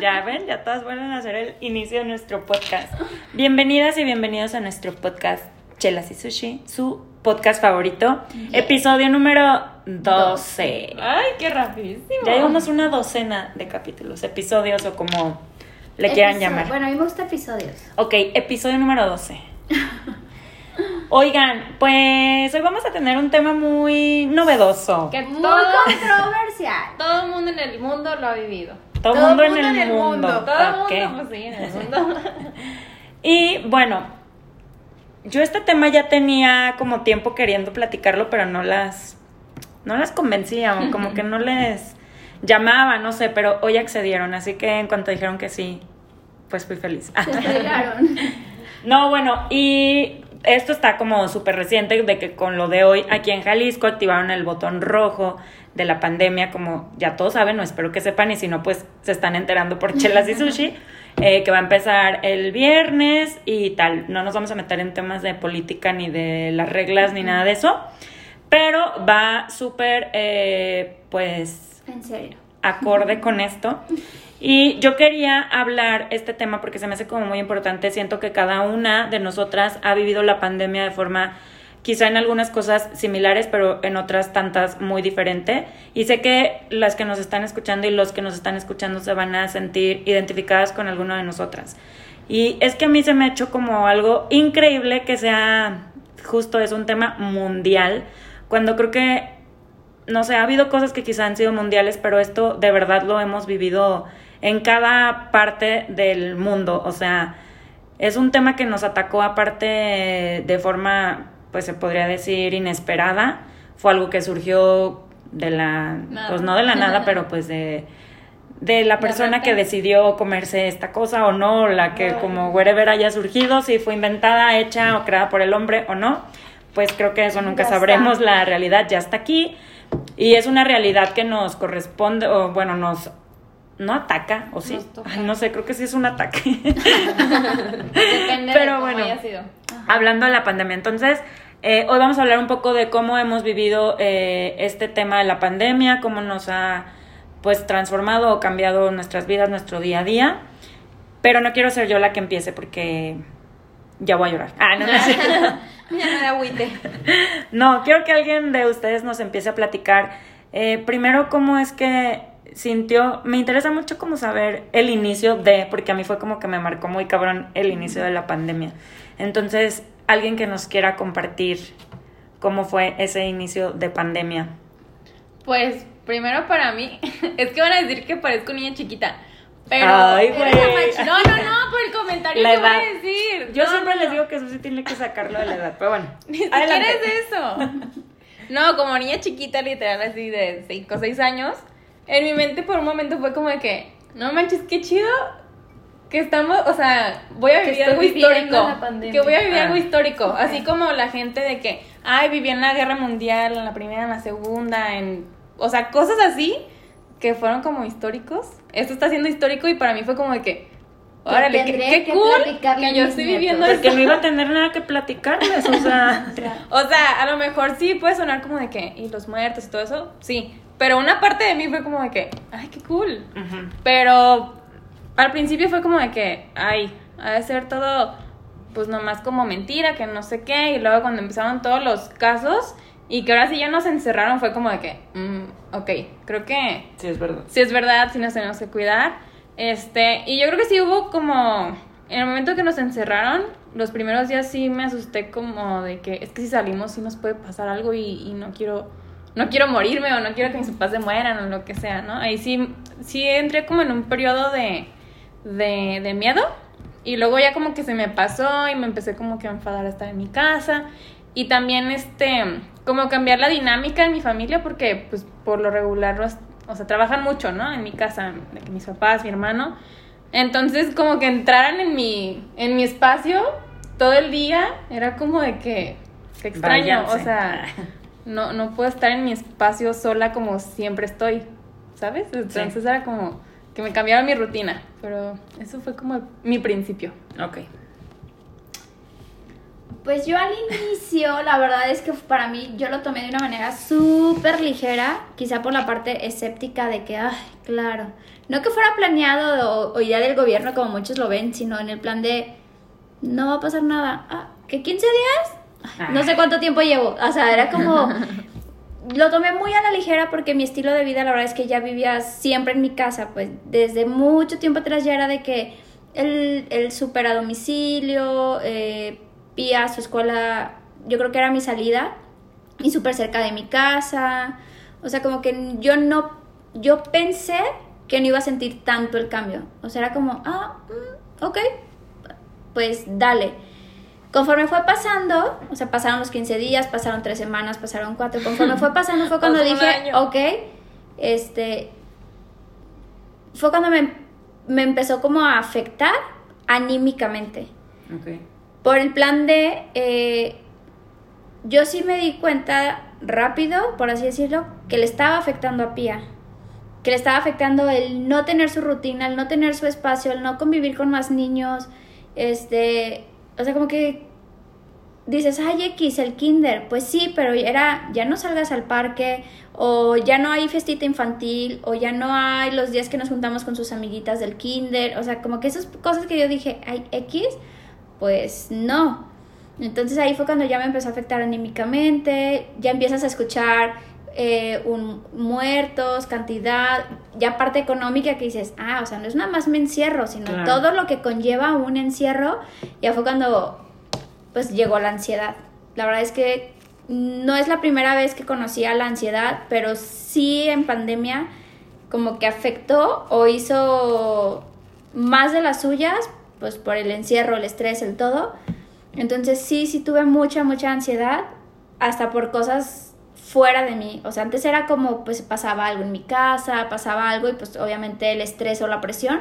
Ya ven, ya todas vuelven a hacer el inicio de nuestro podcast. Bienvenidas y bienvenidos a nuestro podcast Chelas y Sushi, su podcast favorito, episodio número 12. Ay, qué rapidísimo. Ya llevamos una docena de capítulos, episodios o como le quieran Episodio- llamar. Bueno, a mí me gusta episodios. Ok, episodio número 12. Oigan, pues hoy vamos a tener un tema muy novedoso. Que Muy todo, controversial. todo el mundo en el mundo lo ha vivido. Todo, todo mundo, mundo en el, mundo. Todo el mundo, pues sí, en el mundo. Y bueno, yo este tema ya tenía como tiempo queriendo platicarlo, pero no las, no las convencía, o como que no les llamaba, no sé, pero hoy accedieron, así que en cuanto dijeron que sí, pues fui feliz. Se. No, bueno, y esto está como súper reciente de que con lo de hoy aquí en Jalisco activaron el botón rojo de la pandemia, como ya todos saben, no espero que sepan, y si no, pues se están enterando por Chelas y Sushi, eh, que va a empezar el viernes y tal. No nos vamos a meter en temas de política ni de las reglas ni nada de eso, pero va súper, eh, pues, En serio. acorde con esto. Y yo quería hablar este tema porque se me hace como muy importante. Siento que cada una de nosotras ha vivido la pandemia de forma, quizá en algunas cosas similares, pero en otras tantas muy diferente. Y sé que las que nos están escuchando y los que nos están escuchando se van a sentir identificadas con alguna de nosotras. Y es que a mí se me ha hecho como algo increíble que sea justo es un tema mundial, cuando creo que no sé, ha habido cosas que quizá han sido mundiales, pero esto de verdad lo hemos vivido en cada parte del mundo. O sea, es un tema que nos atacó aparte de forma, pues se podría decir, inesperada. Fue algo que surgió de la, Nada. pues no de la nada, pero pues de, de la persona que decidió comerse esta cosa o no, la que como wherever haya surgido, si fue inventada, hecha o creada por el hombre o no, pues creo que eso nunca Ya sabremos, está. la realidad ya está aquí y es una realidad que nos corresponde, o bueno, nos... No ataca, o sí. Ay, no sé, creo que sí es un ataque. Depende Pero de cómo bueno. haya sido. Hablando de la pandemia, entonces, eh, hoy vamos a hablar un poco de cómo hemos vivido eh, este tema de la pandemia, cómo nos ha pues transformado o cambiado nuestras vidas, nuestro día a día. Pero no quiero ser yo la que empiece porque ya voy a llorar. Ah, no, no. Ya agüite. No, quiero que alguien de ustedes nos empiece a platicar. eh, primero, cómo es que sintió. Me interesa mucho como saber el inicio de, porque a mí fue como que me marcó muy cabrón el inicio de la pandemia. Entonces, alguien que nos quiera compartir cómo fue ese inicio de pandemia. Pues, primero para mí, es que van a decir que parezco niña chiquita. Pero. Ay, güey. No, no, no, por el comentario La que a decir. Yo No, siempre no. les digo que eso sí tiene que sacarlo de la edad, pero bueno. Ni siquiera es eso. No, como niña chiquita, literal, así de 5 o 6 años, en mi mente por un momento fue como de que, no manches, qué chido que estamos, o sea, voy a vivir algo histórico. Que voy a vivir Ah. algo histórico. Así como la gente de que, ay, viví en la guerra mundial, en la primera, en la segunda, en. O sea, cosas así que fueron como históricos. Esto está siendo histórico y para mí fue como de que. Órale, qué, qué que cool que yo estoy viviendo Porque esto. no iba a tener nada que platicarles, o sea. O sea, a lo mejor sí puede sonar como de que, y los muertos y todo eso, sí. Pero una parte de mí fue como de que, ay, qué cool. Pero al principio fue como de que, ay, ha de ser todo, pues nomás como mentira, que no sé qué. Y luego cuando empezaron todos los casos y que ahora sí ya nos encerraron, fue como de que, mm, ok, creo que Sí, es verdad. si es verdad, sí nos tenemos que cuidar. Este, y yo creo que sí hubo como, en el momento que nos encerraron, los primeros días sí me asusté como de que es que si salimos sí nos puede pasar algo y, y no quiero, no quiero morirme o no quiero que mis papás se mueran o lo que sea, ¿no? Ahí sí, sí entré como en un periodo de, de, de miedo y luego ya como que se me pasó y me empecé como que a enfadar a estar en mi casa y también este como cambiar la dinámica en mi familia porque pues por lo regular los- o sea trabajan mucho no en mi casa de que mis papás mi hermano entonces como que entraran en mi en mi espacio todo el día era como de que qué extraño Váyanse. o sea no no puedo estar en mi espacio sola como siempre estoy sabes entonces era como que me cambiaron mi rutina pero eso fue como mi principio Ok. Pues yo al inicio, la verdad es que para mí yo lo tomé de una manera súper ligera, quizá por la parte escéptica de que, ay, claro, no que fuera planeado o, o idea del gobierno como muchos lo ven, sino en el plan de, no va a pasar nada. Ah, ¿que 15 días? Ay, No sé cuánto tiempo llevo. O sea, era como... Lo tomé muy a la ligera porque mi estilo de vida, la verdad es que ya vivía siempre en mi casa, pues desde mucho tiempo atrás ya era de que el, el súper a domicilio, eh, Pía, su escuela, yo creo que era mi salida, y súper cerca de mi casa. O sea, como que yo no, yo pensé que no iba a sentir tanto el cambio. O sea, era como, ah, mm, ok, pues dale. Conforme fue pasando, o sea, pasaron los 15 días, pasaron 3 semanas, pasaron 4. Conforme fue pasando fue cuando dije, año. ok, este, fue cuando me, me empezó como a afectar anímicamente. Ok. Por el plan de, eh, yo sí me di cuenta rápido, por así decirlo, que le estaba afectando a Pía. Que le estaba afectando el no tener su rutina, el no tener su espacio, el no convivir con más niños. Este, o sea, como que dices, ay, X, el kinder. Pues sí, pero era, ya no salgas al parque, o ya no hay festita infantil, o ya no hay los días que nos juntamos con sus amiguitas del kinder. O sea, como que esas cosas que yo dije, ay, X, pues no. Entonces ahí fue cuando ya me empezó a afectar anímicamente, ya empiezas a escuchar eh, un, muertos, cantidad, ya parte económica que dices, ah, o sea, no es nada más me encierro, sino Claro. todo lo que conlleva un encierro, ya fue cuando pues llegó la ansiedad. La verdad es que no es la primera vez que conocía la ansiedad, pero sí en pandemia como que afectó o hizo más de las suyas, pues por el encierro, el estrés, el todo. Entonces sí, sí tuve mucha, mucha ansiedad, hasta por cosas fuera de mí. O sea, antes era como, pues pasaba algo en mi casa, pasaba algo y pues obviamente el estrés o la presión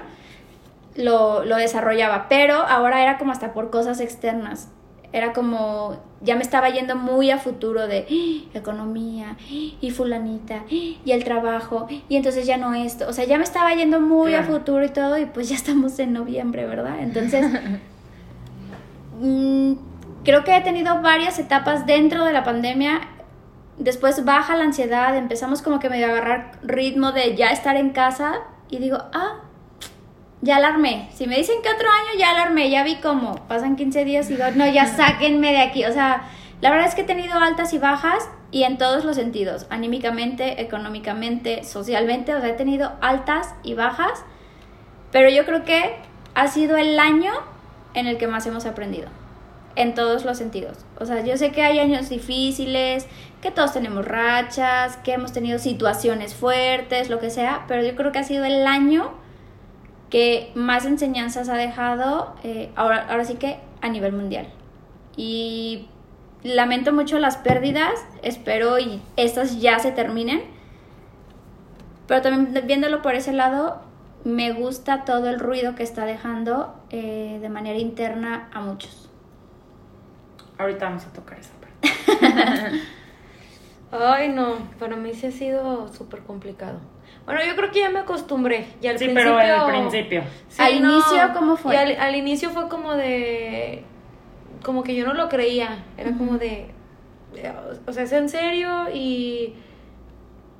lo, lo desarrollaba. Pero ahora era como hasta por cosas externas. Era como, ya me estaba yendo muy a futuro de ¡ah! economía y fulanita y el trabajo y entonces ya no esto. O sea, ya me estaba yendo muy a futuro y todo y pues ya estamos en noviembre, ¿verdad? Entonces, mm, creo que he tenido varias etapas dentro de la pandemia. Después baja la ansiedad, empezamos como que medio a agarrar ritmo de ya estar en casa y digo, ah, ya alarmé. Si me dicen que otro año, ya alarmé. Ya vi cómo pasan 15 días y digo, no, ya sáquenme de aquí. O sea, la verdad es que he tenido altas y bajas y en todos los sentidos, anímicamente, económicamente, socialmente. O sea, he tenido altas y bajas, pero yo creo que ha sido el año en el que más hemos aprendido. En todos los sentidos. O sea, yo sé que hay años difíciles, que todos tenemos rachas, que hemos tenido situaciones fuertes, lo que sea, pero yo creo que ha sido el año que más enseñanzas ha dejado, eh, ahora, ahora sí que a nivel mundial. Y lamento mucho las pérdidas, espero y estas ya se terminen. Pero también viéndolo por ese lado, me gusta todo el ruido que está dejando eh, de manera interna a muchos. Ahorita vamos a tocar esa parte. Ay, no, para mí sí ha sido súper complicado. Bueno, yo creo que ya me acostumbré. Y al Sí, principio, pero al principio. Sí, ¿Al no. inicio cómo fue? Y al, al inicio fue como de. Como que yo no lo creía. Era como de. O sea, es en serio y.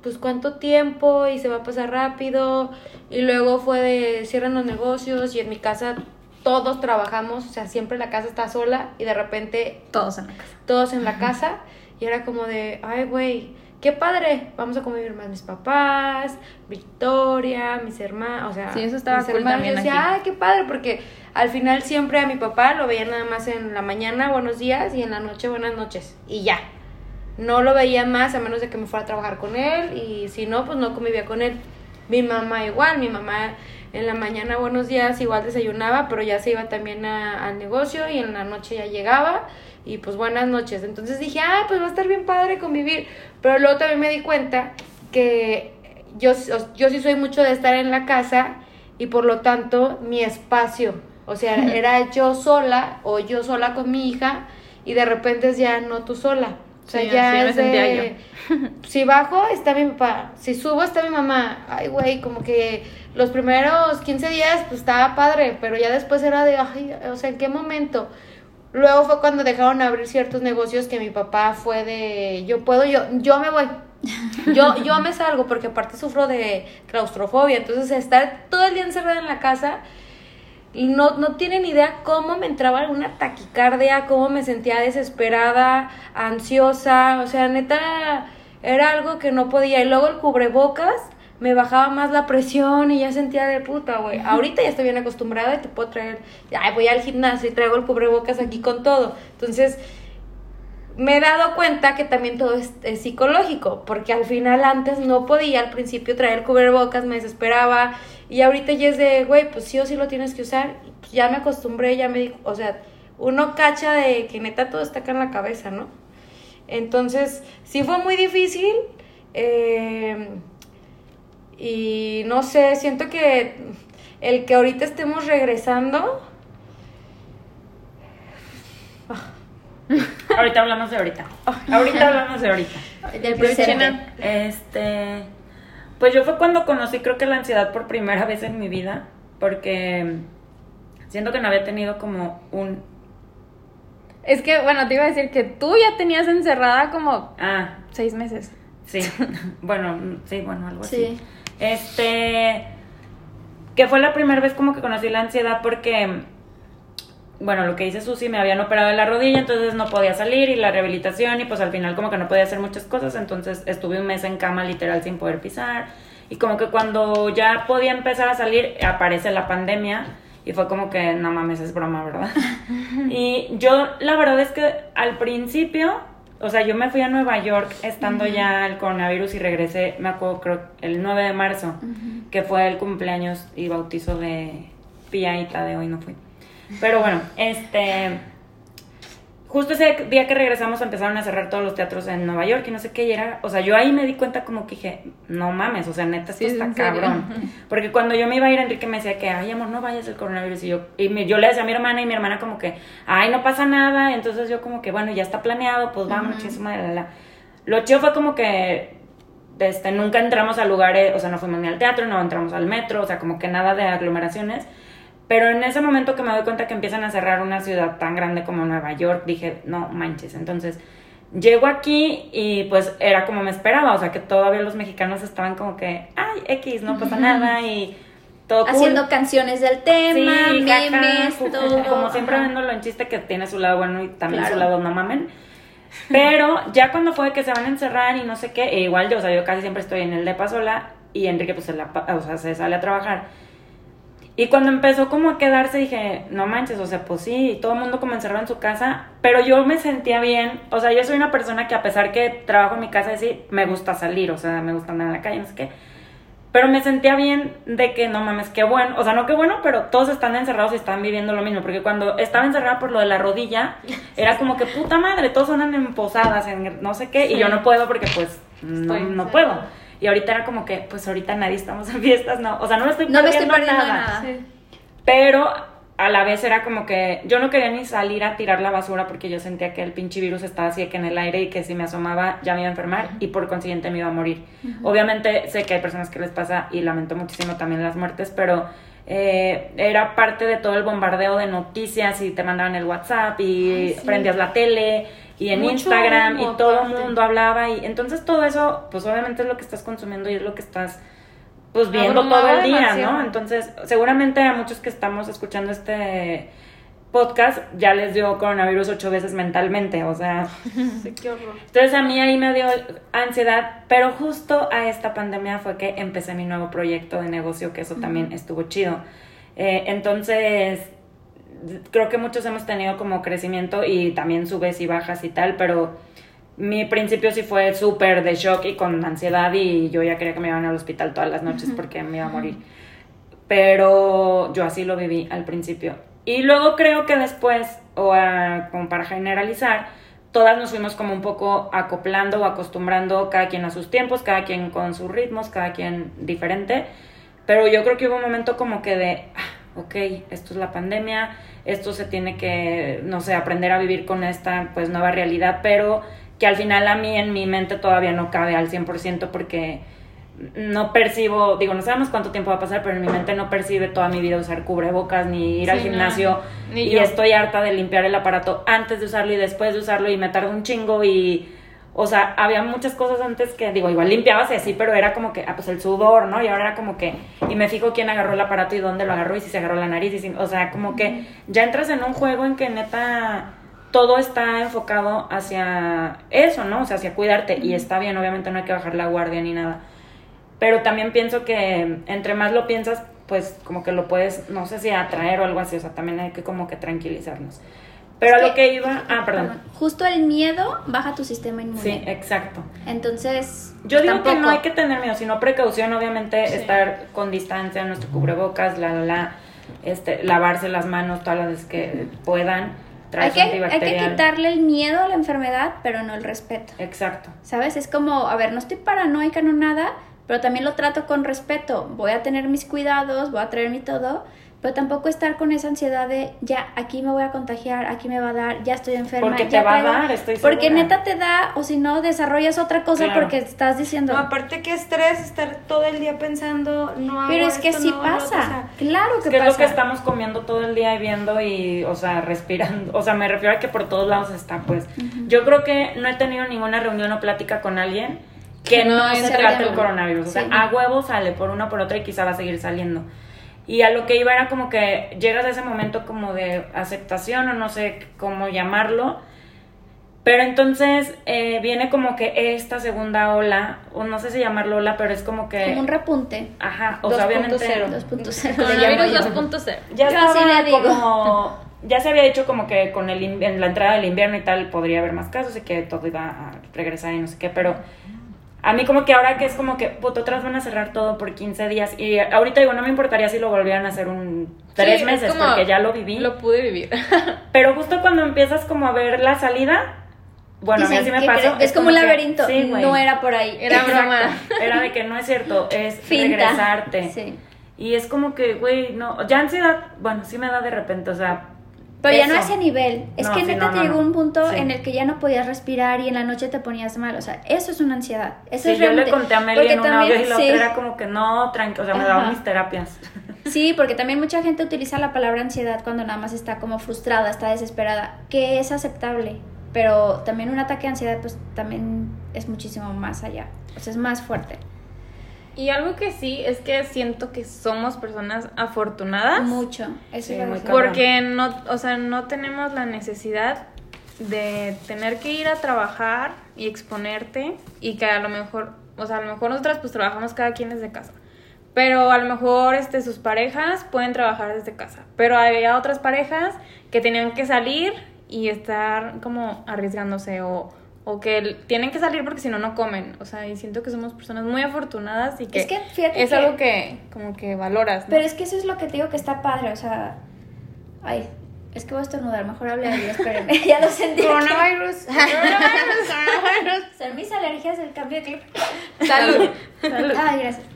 Pues cuánto tiempo y se va a pasar rápido. Y luego fue de cierran los negocios y en mi casa todos trabajamos. O sea, siempre la casa está sola y de repente Todos en la casa. todos en la casa y era como de, ay, güey, qué padre, vamos a convivir más mis papás, Victoria, mis hermanos, o sea, Sí, eso estaba mis cool hermanos, también yo decía, aquí. ay, qué padre, porque al final siempre a mi papá lo veía nada más en la mañana, buenos días, y en la noche, buenas noches, y ya. No lo veía más a menos de que me fuera a trabajar con él, y si no, pues no convivía con él. Mi mamá igual, mi mamá en la mañana, buenos días, igual desayunaba, pero ya se iba también a- al negocio y en la noche ya llegaba y pues buenas noches. Entonces dije, ah, pues va a estar bien padre convivir. Pero luego también me di cuenta que yo, yo sí soy mucho de estar en la casa y por lo tanto mi espacio, o sea, era yo sola o yo sola con mi hija y de repente es ya no tú sola. O sea, Sí, ya es de, si bajo, está mi papá. Si subo, está mi mamá. Ay, güey, como que los primeros 15 días, pues estaba padre, pero ya después era de, ay, o sea, ¿en qué momento? Luego fue cuando dejaron abrir ciertos negocios que mi papá fue de, yo puedo, yo, yo me voy. Yo, yo me salgo porque aparte sufro de claustrofobia, entonces estar todo el día encerrada en la casa y no, no tienen idea cómo me entraba una taquicardia, cómo me sentía desesperada, ansiosa, o sea, neta, era algo que no podía. Y luego el cubrebocas me bajaba más la presión y ya sentía de puta, güey. Ahorita ya estoy bien acostumbrada y te puedo traer, ay, voy al gimnasio y traigo el cubrebocas aquí con todo. Entonces, me he dado cuenta que también todo es, es psicológico, porque al final antes no podía al principio traer cubrebocas, me desesperaba, y ahorita ya es de, güey, pues sí o sí lo tienes que usar, pues ya me acostumbré, ya me dijo, o sea, uno cacha de que neta todo está acá en la cabeza, ¿no? Entonces, sí fue muy difícil, eh, y no sé, siento que el que ahorita estemos regresando... Ahorita hablamos de ahorita. Ahorita hablamos de ahorita. Del presente. Este, pues yo fue cuando conocí creo que la ansiedad por primera vez en mi vida, porque siento que no había tenido como un... Es que, bueno, te iba a decir que tú ya tenías encerrada como Ah, seis meses. sí, bueno, sí, bueno, algo así. Este, que fue la primera vez como que conocí la ansiedad porque, bueno, lo que dice Susi, me habían operado de la rodilla, entonces no podía salir y la rehabilitación y pues al final como que no podía hacer muchas cosas, entonces estuve un mes en cama literal sin poder pisar y como que cuando ya podía empezar a salir aparece la pandemia y fue como que no mames, es broma, ¿verdad? y yo la verdad es que al principio, o sea, yo me fui a Nueva York estando ya el coronavirus y regresé, me acuerdo creo el 9 de marzo, que fue el cumpleaños y bautizo de Pia y Tadeo y no fui. Pero bueno, este. Justo ese día que regresamos empezaron a cerrar todos los teatros en Nueva York y no sé qué, y era, o sea, yo ahí me di cuenta como que dije, no mames, o sea, neta, esto Sí, está cabrón. Porque cuando yo me iba a ir, Enrique me decía que, ay, amor, no vayas el coronavirus, y yo, y me- yo le decía a mi hermana, y mi hermana como que, ay, no pasa nada, entonces yo como que, bueno, ya está planeado, pues su madre, la, la. Lo chido fue como que, este, nunca entramos a lugares, o sea, no fuimos ni al teatro, no entramos al metro, o sea, como que nada de aglomeraciones. Pero en ese momento que me doy cuenta que empiezan a cerrar una ciudad tan grande como Nueva York, dije, no manches. Entonces, llego aquí y pues era como me esperaba, o sea, que todavía los mexicanos estaban como que, ay, X, no pasa nada y todo cool. Haciendo canciones del tema, Sí, memes, todo. Como siempre viéndolo en chiste que tiene su lado bueno y también Claro. su lado no mamen. Pero ya cuando fue que se van a encerrar y no sé qué, e igual yo, o sea, yo casi siempre estoy en el depa sola y Enrique pues se, la, o sea, se sale a trabajar. Y cuando empezó como a quedarse dije, no manches, o sea, pues sí, todo el mundo como encerrado en su casa, pero yo me sentía bien, o sea, yo soy una persona que a pesar que trabajo en mi casa, sí, me gusta salir, o sea, me gusta andar en la calle, no sé qué. Pero me sentía bien de que no mames, qué bueno. O sea, no qué bueno, pero todos están encerrados y están viviendo lo mismo. Porque cuando estaba encerrada por lo de la rodilla, era como que puta madre, todos andan en posadas, en no sé qué, y yo no puedo porque pues no, Estoy no puedo. Y ahorita era como que, pues ahorita nadie estamos en fiestas, no. O sea, no me estoy No me estoy perdiendo perdiendo nada. nada. Pero a la vez era como que yo no quería ni salir a tirar la basura porque yo sentía que el pinche virus estaba así que en el aire y que si me asomaba ya me iba a enfermar y por consiguiente me iba a morir. Obviamente sé que hay personas que les pasa y lamento muchísimo también las muertes, pero eh, era parte de todo el bombardeo de noticias y te mandaban el WhatsApp y Ay, sí. prendías la tele y en Mucho Instagram y todo el mundo hablaba y entonces todo eso pues obviamente es lo que estás consumiendo y es lo que estás pues viendo todo el día, demasiado. ¿no? Entonces, seguramente a muchos que estamos escuchando este podcast ya les dio coronavirus ocho veces mentalmente, o sea, Sí, qué horror. entonces a mí ahí me dio ansiedad, pero justo a esta pandemia fue que empecé mi nuevo proyecto de negocio, que eso también estuvo chido. Eh, entonces, creo que muchos hemos tenido como crecimiento y también subes y bajas y tal, pero mi principio sí fue súper de shock y con ansiedad y yo ya quería que me iban al hospital todas las noches porque me iba a morir. Pero yo así lo viví al principio. Y luego creo que después, o ah, como para generalizar, todas nos fuimos como un poco acoplando o acostumbrando cada quien a sus tiempos, cada quien con sus ritmos, cada quien diferente. Pero yo creo que hubo un momento como que de, ok, esto es la pandemia, esto se tiene que, no sé, aprender a vivir con esta pues nueva realidad, pero que al final a mí en mi mente todavía no cabe al 100% porque no percibo, digo, no sabemos cuánto tiempo va a pasar, pero en mi mente no percibe toda mi vida usar cubrebocas ni ir al no, gimnasio ni y yo. estoy harta de limpiar el aparato antes de usarlo y después de usarlo y me tardo un chingo y o sea, había muchas cosas antes que digo, igual limpiabas y así, pero era como que ah pues el sudor, ¿no? Y ahora era como que y me fijo quién agarró el aparato y dónde lo agarró y si se agarró la nariz y si- o sea, como que ya entras en un juego en que neta todo está enfocado hacia eso, ¿no? O sea, hacia cuidarte y está bien, obviamente no hay que bajar la guardia ni nada. Pero también pienso que entre más lo piensas, pues como que lo puedes, no sé si atraer o algo así, o sea, también hay que como que tranquilizarnos. Pero Es a que- lo que iba, ah, perdón. Justo el miedo baja tu sistema inmune. Sí, exacto. Entonces, Yo digo que tampoco. no hay que tener miedo, sino precaución, obviamente, Sí. estar con distancia, nuestro cubrebocas, la, la, la, este, lavarse las manos todas las veces que puedan, hay que, hay que quitarle el miedo a la enfermedad, pero no el respeto. Exacto. ¿Sabes? Es como, a ver, no estoy paranoica, no nada, pero también lo trato con respeto. Voy a tener mis cuidados, voy a traer mi todo, pero tampoco estar con esa ansiedad de, ya, aquí me voy a contagiar, aquí me va a dar, ya estoy enferma. Porque te va a traigo". dar, estoy Porque segura. neta te da, o si no, desarrollas otra cosa Claro. porque estás diciendo... No, aparte que estrés estar todo el día pensando, no hago pero es que esto, sí no pasa. otro, o sea, claro que Es que es pasa. lo que estamos comiendo todo el día y viendo y, o sea, respirando. O sea, me refiero a que por todos lados está, pues. Yo creo que no he tenido ninguna reunión o plática con alguien que Que no no se trate el coronavirus. O sea, Sí. a huevo sale por una o por otra y quizá va a seguir saliendo. Y a lo que iba era como que llegas a ese momento como de aceptación o no sé cómo llamarlo. Pero entonces eh, viene como que esta segunda ola, o no sé si llamarlo ola, pero es como que... Como un repunte. Ajá, o sea, 2.0. obviamente... 2.0. le Coronavirus llamo yo. 2.0. ya Yo así estaba le digo. como ya se había dicho como que con el en la entrada del invierno y tal podría haber más casos y que todo iba a regresar y no sé qué, pero a mí como que ahora que es como que puto otras van a cerrar todo por 15 días y ahorita digo no me importaría si lo volvieran a hacer un tres Sí, es meses porque ya lo viví, Lo pude vivir. pero justo cuando empiezas como a ver la salida bueno, a mí así me ¿qué pasó. Es como un que- laberinto. sí, güey. no era por ahí. Era Exacto. broma. Era de que no es cierto, es Finta. regresarte. Sí. Y es como que, güey, no, ya ansiedad, bueno, sí me da de repente, o sea, Pero ya no a ese nivel. Es No, que neta no, te llegó un punto Sí. en el que ya no podías respirar y en la noche te ponías mal. O sea, eso es una ansiedad. Eso Sí, es yo le realmente- conté a Meli porque en un también- y la sí, otra era como que no, tranquilo, o sea, me daban mis terapias. Sí, porque también mucha gente utiliza la palabra ansiedad cuando nada más está como frustrada, está desesperada, que es aceptable. Pero también un ataque de ansiedad, pues también es muchísimo más allá. O sea, es más fuerte. Y algo que sí es que siento que somos personas afortunadas. Mucho. Eso Sí, a muy. Porque no, o sea, no tenemos la necesidad de tener que ir a trabajar y exponerte y que a lo mejor, o sea, a lo mejor nosotras pues trabajamos cada quien desde casa. Pero a lo mejor este, sus parejas pueden trabajar desde casa. Pero había otras parejas que tenían que salir y estar como arriesgándose o, o que tienen que salir porque si no, no comen. O sea, y siento que somos personas muy afortunadas y que Es que fíjate es que- algo que como que valoras. ¿no? Pero es que eso es lo que te digo que está padre, o sea... Ay, es que voy a estornudar, mejor hable de espérenme. ya lo sentí. Coronavirus. Son mis alergias del cambio de clip. Salud. Salud. Ay, gracias.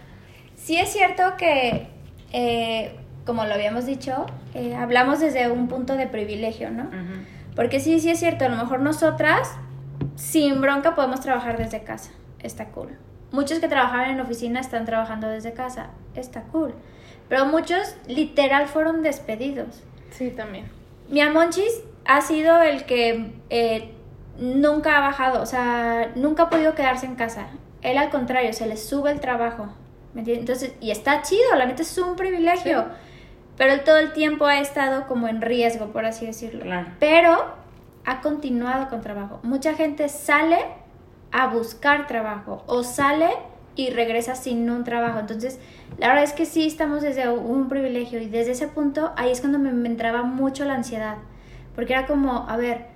Sí es cierto que, eh, como lo habíamos dicho, eh, hablamos desde un punto de privilegio, ¿no? Porque sí, sí es cierto, a lo mejor nosotras, sin bronca, podemos trabajar desde casa. Está cool. Muchos que trabajaban en oficina están trabajando desde casa. Está cool. Pero muchos literal fueron despedidos. Sí, también. Mi Amonchis ha sido el que eh, nunca ha bajado, o sea, nunca ha podido quedarse en casa. Él al contrario, se le sube el trabajo. ¿me entiendes? Entonces, y está chido, la neta es un privilegio. Sí. Pero él todo el tiempo ha estado como en riesgo, por así decirlo. Claro. Pero ha continuado con trabajo. Mucha gente sale a buscar trabajo o sale y regresa sin un trabajo. Entonces, la verdad es que sí estamos desde un privilegio y desde ese punto ahí es cuando me, me entraba mucho la ansiedad. Porque era como, a ver,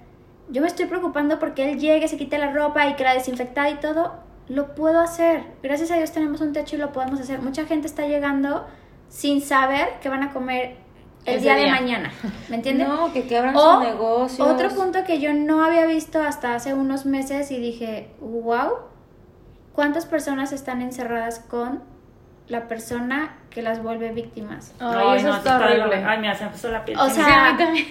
yo me estoy preocupando porque él llegue, se quite la ropa y que la desinfectada y todo. Lo puedo hacer. Gracias a Dios tenemos un techo y lo podemos hacer. Mucha gente está llegando sin saber que van a comer el día, de mañana. ¿Me entiendes? No, que quebran O sus negocios. Otro punto que yo no había visto hasta hace unos meses y dije, wow, ¿cuántas personas están encerradas con la persona que las vuelve víctimas? Ay, eso no, está horrible. Ay, mira, se me puso la piel. O sea, a mí también.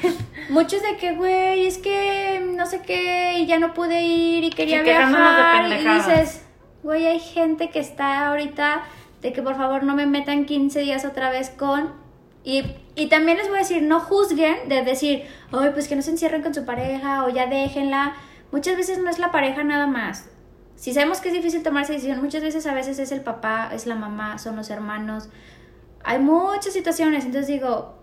Muchos de que, güey, es que no sé qué y ya no pude ir y quería Sí, quejándonos de viajar y dices, güey, hay gente que está ahorita de que por favor no me metan 15 días otra vez con... Y, y también les voy a decir, no juzguen de decir, ay, pues que no se encierren con su pareja o ya déjenla. Muchas veces no es la pareja nada más. Si sabemos que es difícil tomar esa decisión, muchas veces a veces es el papá, es la mamá, son los hermanos. Hay muchas situaciones, entonces digo,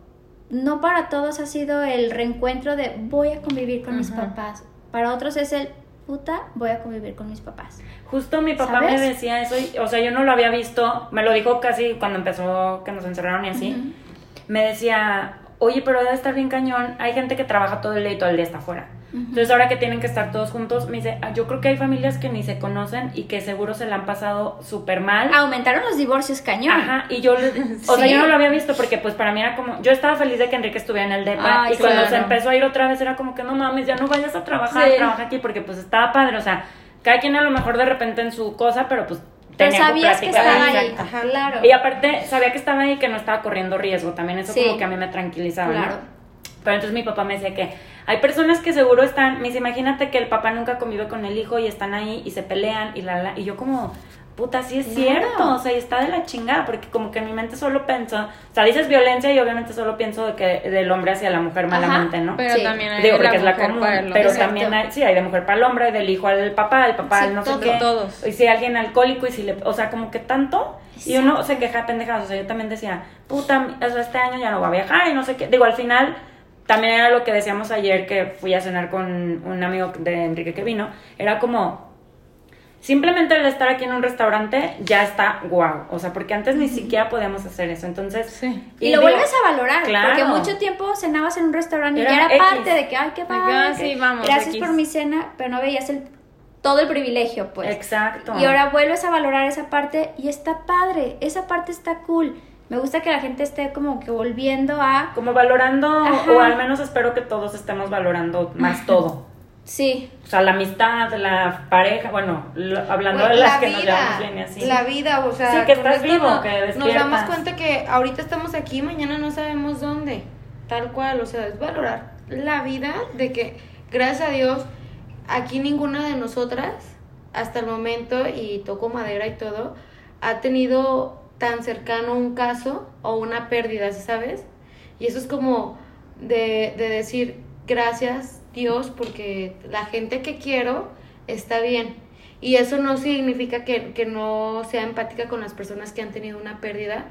no para todos ha sido el reencuentro de voy a convivir con mis papás. Para otros es el puta, voy a convivir con mis papás. Justo mi papá ¿Sabes? me decía eso, y- o sea, yo no lo había visto, me lo dijo casi cuando empezó que nos encerraron y así. Me decía, oye, pero debe estar bien cañón, hay gente que trabaja todo el día y todo el día está afuera. Entonces ahora que tienen que estar todos juntos, me dice, "Ah, yo creo que hay familias que ni se conocen y que seguro se la han pasado súper mal. Aumentaron los divorcios cañón. Ajá, y yo, o sea, yo no lo había visto porque pues para mí era como, yo estaba feliz de que Enrique estuviera en el DEPA Ay, y cuando claro. se empezó a ir otra vez era como que no mames, ya no vayas a trabajar, Sí. trabaja aquí porque pues estaba padre, o sea, cada quien a lo mejor de repente en su cosa, pero pues Pero sabías que estaba ahí. Ajá, claro. Y aparte sabía que estaba ahí y que no estaba corriendo riesgo, también eso Sí. como que a mí me tranquilizaba, ¿no? Claro. Pero entonces mi papá me decía que hay personas que seguro están, me dice, imagínate que el papá nunca convive con el hijo y están ahí y se pelean y la, la, y yo como, puta, sí es cierto, o sea, y está de la chingada, porque como que en mi mente solo pienso, o sea, dices violencia y obviamente solo pienso de que del hombre hacia la mujer Ajá, malamente, ¿no? Pero Sí. también hay Digo, de porque es la mujer común, para el pero también hay, sí, hay de mujer para el hombre, del hijo al papá, del papá Sí, al no sé qué. todos. Y si hay alguien alcohólico y si le, o sea, como que tanto, y uno se queja de pendejadas, o sea, yo también decía, puta, o sea, este año ya no voy a viajar y no sé qué. Digo, al final, también era lo que decíamos ayer que fui a cenar con un amigo de Enrique que vino, era como, simplemente el estar aquí en un restaurante ya está guau, o sea, porque antes ni siquiera podíamos hacer eso, entonces... Sí. Y, lo digo, vuelves a valorar, claro. porque mucho tiempo cenabas en un restaurante y Era ya era X. parte de que, ay, qué padre. ah, sí, vamos, Gracias X. por mi cena, pero no veías el, todo el privilegio, pues. Exacto. Y ahora vuelves a valorar esa parte y está padre, esa parte está cool. Me gusta que la gente esté como que volviendo a... Como valorando, Ajá. o al menos espero que todos estemos valorando más todo. Sí, O sea, la amistad, la pareja, bueno, lo- hablando de las la que nos vida, llevamos bien y así. la vida, o sea, Sí, que estás vivo, no- que Nos despiertas. damos cuenta que ahorita estamos aquí, mañana no sabemos dónde, tal cual, o sea, es valorar la vida de que, gracias a Dios, aquí ninguna de nosotras, hasta el momento, y toco madera y todo, ha tenido tan cercano un caso o una pérdida, ¿sí ¿sabes? Y eso es como de, de decir, gracias Dios, porque la gente que quiero está bien. Y eso no significa que, que no sea empática con las personas que han tenido una pérdida,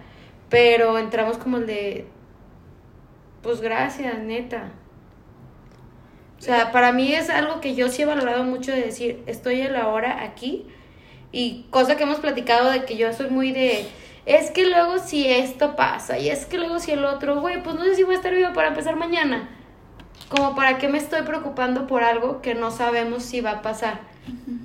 pero entramos como el de, pues gracias, neta. O sea, para mí es algo que yo sí he valorado mucho de decir, estoy en la hora aquí. Y cosa que hemos platicado de que yo soy muy de, es que luego si esto pasa y es que luego si el otro, güey, pues no sé si voy a estar viva para empezar mañana. Como para qué me estoy preocupando por algo que no sabemos si va a pasar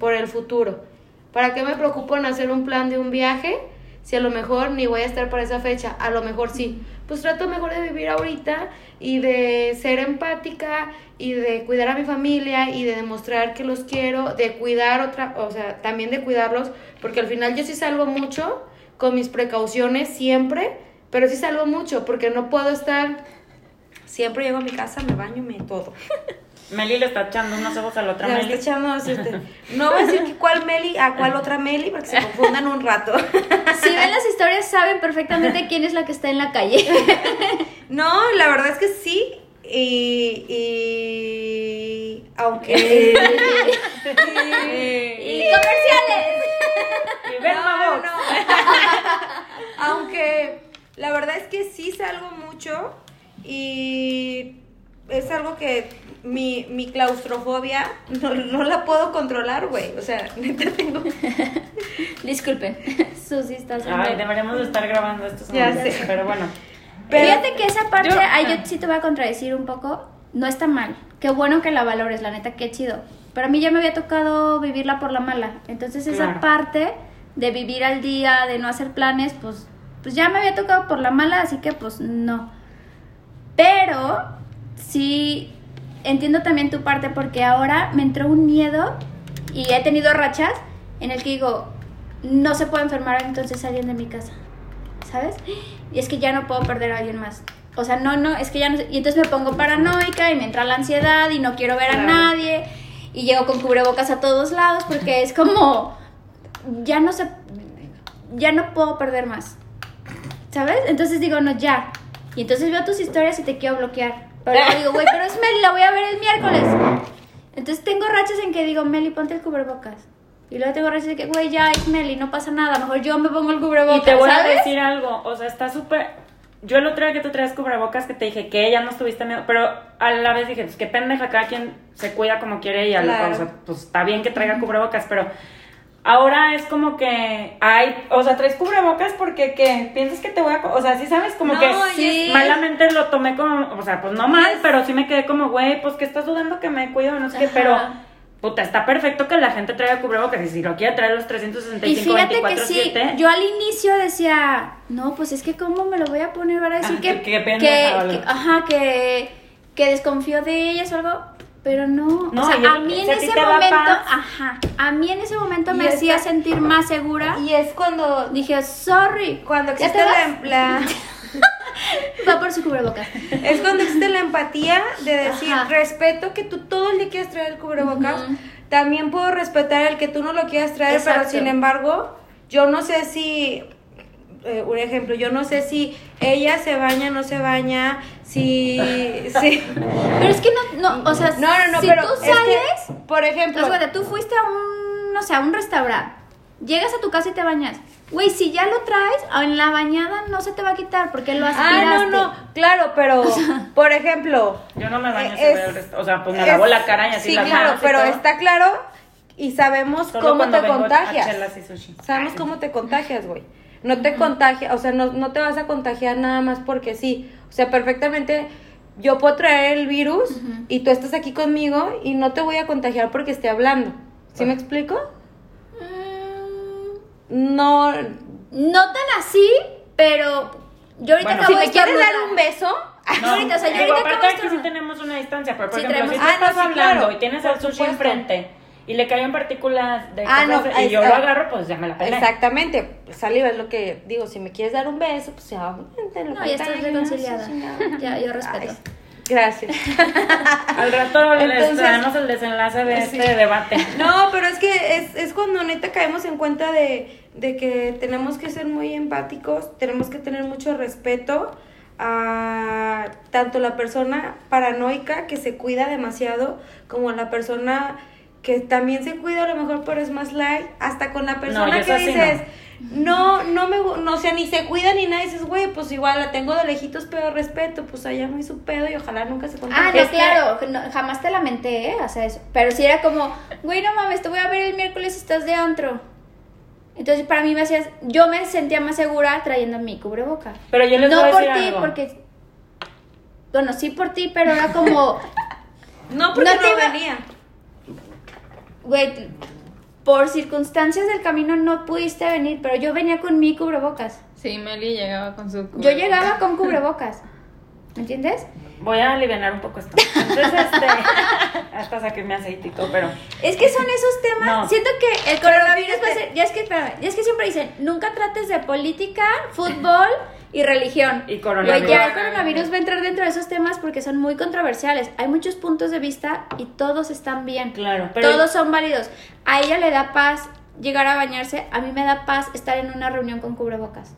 por el futuro. ¿Para qué me preocupo en hacer un plan de un viaje si a lo mejor ni voy a estar para esa fecha? A lo mejor sí. Pues trato mejor de vivir ahorita y de ser empática y de cuidar a mi familia y de demostrar que los quiero, de cuidar otra, o sea, también de cuidarlos, porque al final yo sí salgo mucho con mis precauciones siempre, pero sí salgo mucho porque no puedo estar siempre llego a mi casa, me baño, me todo. Meli le está echando unos ojos a la otra Meli. está echando este, No voy a decir que cuál Meli a cuál otra Meli porque se confundan un rato. si ven las historias saben perfectamente quién es la que está en la calle. No, la verdad es que sí. Y, y aunque y comerciales. Y ven, no. aunque la verdad es que sí salgo mucho y es algo que mi, mi claustrofobia no, no la puedo controlar, güey. O sea, neta tengo. Disculpen, Susi está haciendo... Ay, deberíamos de estar grabando estos Ya momentos, sé. pero bueno. Pero- Fíjate que esa parte, Yo- ay, yo sí te voy a contradecir un poco, no está mal. Qué bueno que la valores, la neta, qué chido. Pero a mí ya me había tocado vivirla por la mala. Entonces esa Claro. parte de vivir al día, de no hacer planes, pues, pues ya me había tocado por la mala, así que pues no. Pero sí entiendo también tu parte porque ahora me entró un miedo y he tenido rachas en el que digo, no se puede enfermar entonces alguien de mi casa. ¿sabes? Y es que ya no puedo perder a alguien más. O sea, no, no, es que ya no sé. Y entonces me pongo paranoica y me entra la ansiedad y no quiero ver a nadie. Y llego con cubrebocas a todos lados porque es como, ya no sé, ya no puedo perder más. ¿Sabes? Entonces digo, no, ya. Y entonces veo tus historias y te quiero bloquear. Pero luego digo, güey, pero es Meli, la voy a ver el miércoles. Entonces tengo rachas en que digo, Meli, ponte el cubrebocas. Y luego tengo rachas de que, güey, ya es Meli, no pasa nada. Mejor yo me pongo el cubrebocas. Y te voy a ¿sabes? decir algo, o sea, está súper... Yo el otro día que tú traes cubrebocas que te dije que ya no estuviste miedo, pero a la vez dije, pues qué pendeja, cada quien se cuida como quiere y a la- Claro. o sea, pues está bien que traiga cubrebocas, pero ahora es como que, ay, o sea, traes cubrebocas porque que piensas que te voy a, o sea, sí sabes como No, que sí. malamente lo tomé como, o sea, pues no mal, Yes. pero sí me quedé como, güey, pues que estás dudando que me cuido, no sé qué, pero puta, está perfecto que la gente traiga cubrebocas y si lo quiere traer los Y 365 fíjate que 24 sí, 7 yo al inicio decía, no, pues es que cómo me lo voy a poner, van a decir Ah, que, que- que que- que- ajá, que, que desconfío de ellas o algo, pero no, No, o sea, a mí en ese momento, ajá, a mí en ese momento me hacía esta- sentir más segura. Y es cuando, Dije, sorry, cuando ¿Ya existe te la, vas? la- va por su cubrebocas. es cuando existe la empatía de decir, Ajá. respeto que tú todo el día quieras traer el cubrebocas. También puedo respetar el que tú no lo quieras traer, pero sin embargo, yo no sé si, eh, un ejemplo, yo no sé si ella se baña, no se baña, si, si, Pero es que no, no, o sea, no, no, no, si pero tú es que, sales, por ejemplo, cuenta, tú fuiste a un, no sé, a un restaurante, llegas a tu casa y te bañas. Güey, si ya lo traes, en la bañada no se te va a quitar porque lo aspiraste. ah, no, no, claro, pero, por ejemplo, Yo no me baño si Es- voy al resta- O sea, pues me es- lavo la cara y así sí, las claro, manos y pero todo. está claro y sabemos Solo cómo te contagias. chelas y sushi. Sabemos cómo te contagias, güey. No te contagias, o sea, no, no te vas a contagiar nada más porque sí. O sea, perfectamente yo puedo traer el virus y tú estás aquí conmigo y no te voy a contagiar porque esté hablando. ¿Sí me explico? Mm, No. no tan así, pero yo ahorita Bueno, acabo Si de me quieres dar un beso, No, ahorita, o sea, yo ahorita aparte acabo de aquí sí tenemos una distancia, pero por Sí, ejemplo, tenemos- si tú Ah, no, estás sí, hablando claro, y tienes al sushi enfrente y le caen partículas de Ah, no, y yo lo agarro, pues ya me la pelé. exactamente. Saliva es lo que digo. Si me quieres dar un beso, pues ya. vente, lo No, ya estás reconciliada. Ya, yo respeto. Ay, gracias. Al rato les Entonces- traemos el desenlace de Sí. este debate. No, pero es que es, es cuando neta caemos en cuenta de, de que tenemos que ser muy empáticos, tenemos que tener mucho respeto a tanto la persona paranoica que se cuida demasiado como la persona que también se cuida a lo mejor pero es más light, hasta con la persona que dices, no, no me, gu- no, o sea, ni se cuida ni nada, dices, güey, pues igual la tengo de lejitos, pero respeto, pues allá muy su pedo y ojalá nunca se Ah, contagie. no, claro, no, jamás te lamenté, ¿eh? O sea, eso. Pero si era como, güey, no mames, te voy a ver el miércoles si estás de antro. Entonces, para mí me hacías, yo me sentía más segura trayendo mi cubreboca. Pero yo les no voy a por decir ti, algo. porque. Bueno, sí por ti, pero era como, No, porque no no, te iba- venía. Güey, por circunstancias del camino no pudiste venir, pero yo venía con mi cubrebocas. Sí, Meli llegaba con su... Yo llegaba con cubrebocas. ¿Me entiendes? Voy a aliviar un poco esto. Entonces, este, hasta saqué mi aceitito, pero Es que son esos temas. No. Siento que el coronavirus va a ser. Ya es que, espérame, ya es que siempre dicen, nunca trates de política, fútbol y religión. Y coronavirus. Ya el coronavirus va a entrar dentro de esos temas porque son muy controversiales. Hay muchos puntos de vista y todos están bien. Claro, pero- Todos son válidos. A ella le da paz llegar a bañarse, a mí me da paz estar en una reunión con cubrebocas.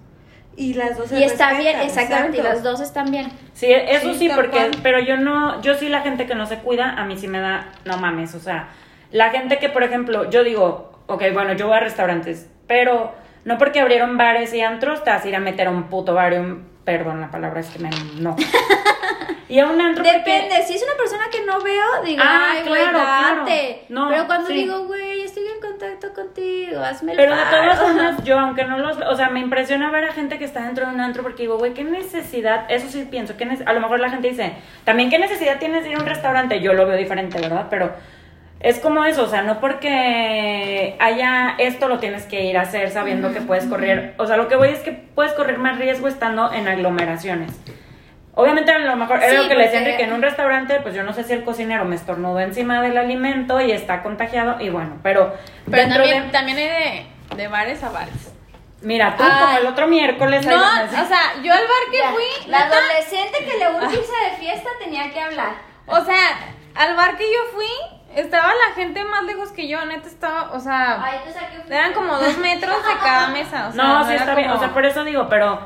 Y las dos se Y está bien, exactamente, y las dos están bien. Sí, eso Sí, porque, cual. pero yo no, yo sí la gente que no se cuida, a mí sí me da, no mames, o sea, la gente que, por ejemplo, yo digo, ok, bueno, yo voy a restaurantes, pero no porque abrieron bares y antros, te vas a ir a meter a un puto bar y un, perdón, la palabra es que me, no. y a un antro porque- Depende, si es una persona que no veo, digo, Ah, ay, claro, claro. date. No, Pero cuando sí. digo, güey, estoy en contacto contigo, hazme el Pero de todas formas, yo, aunque no los. O sea, me impresiona ver a gente que está dentro de un antro porque digo, güey, ¿qué necesidad? Eso sí pienso, que a lo mejor la gente dice, también, ¿qué necesidad tienes de ir a un restaurante? Yo lo veo diferente, ¿verdad? Pero es como eso, o sea, no porque haya esto lo tienes que ir a hacer sabiendo que puedes correr. O sea, lo que voy es que puedes correr más riesgo estando en aglomeraciones. Obviamente, a lo mejor, era Sí, lo que le decía Enrique, en un restaurante, pues yo no sé si el cocinero me estornudó encima del alimento y está contagiado, y bueno, pero, Pero también, de... también hay de, de bares a bares. Mira, tú Ay. como el otro miércoles. No, o sea, yo al bar que Ya, fui, La adolescente que le urge irse de fiesta tenía que hablar. o sea, al bar que yo fui, estaba la gente más lejos que yo, neta estaba, o sea, Ay, un- eran como dos metros de cada mesa. O sea, no, sí está bien, o sea, por eso digo, pero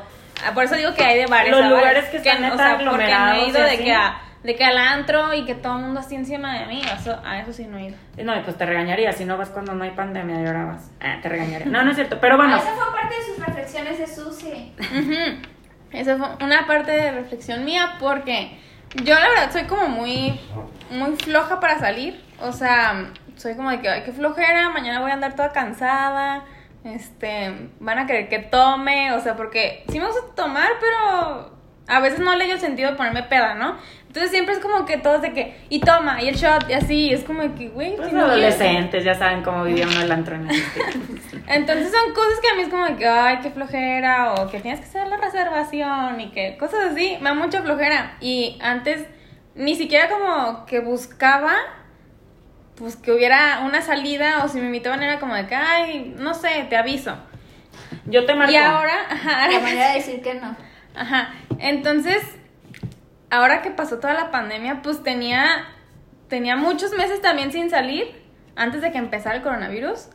Ah, Por eso digo que hay de bares. Los bares, lugares que están neta porque me he aglomerados ido de que, a, de que al antro y que todo el mundo así encima de mí. Eso, a eso sí no he ido. no, y pues te regañaría si no vas cuando no hay pandemia y ahora vas. Ah, te regañaría. No, no es cierto, pero bueno. Ah, esa fue parte de sus reflexiones de Susi. Esa fue una parte de reflexión mía porque yo la verdad soy como muy, muy floja para salir. O sea, soy como de que, ay, qué flojera, mañana voy a andar toda cansada. Este, van a querer que tome, o sea, porque sí me gusta tomar, pero a veces no le doy el sentido de ponerme peda, ¿no? Entonces siempre es como que todos de que, y toma, y el shot, y así, es como que, güey, Pues si no adolescentes, ya saben cómo vivía uno el entonces son cosas que a mí es como que, ay, qué flojera, o que tienes que hacer la reservación y que cosas así, me da mucha flojera. Y antes ni siquiera como que buscaba, pues que hubiera una salida, o si me invitaban era como de que, ay, no sé, te aviso. Yo te marco. Y ahora, ajá, La manera de decir que no. Ajá. Entonces, ahora que pasó toda la pandemia, pues tenía, tenía muchos meses también sin salir, antes de que empezara el coronavirus.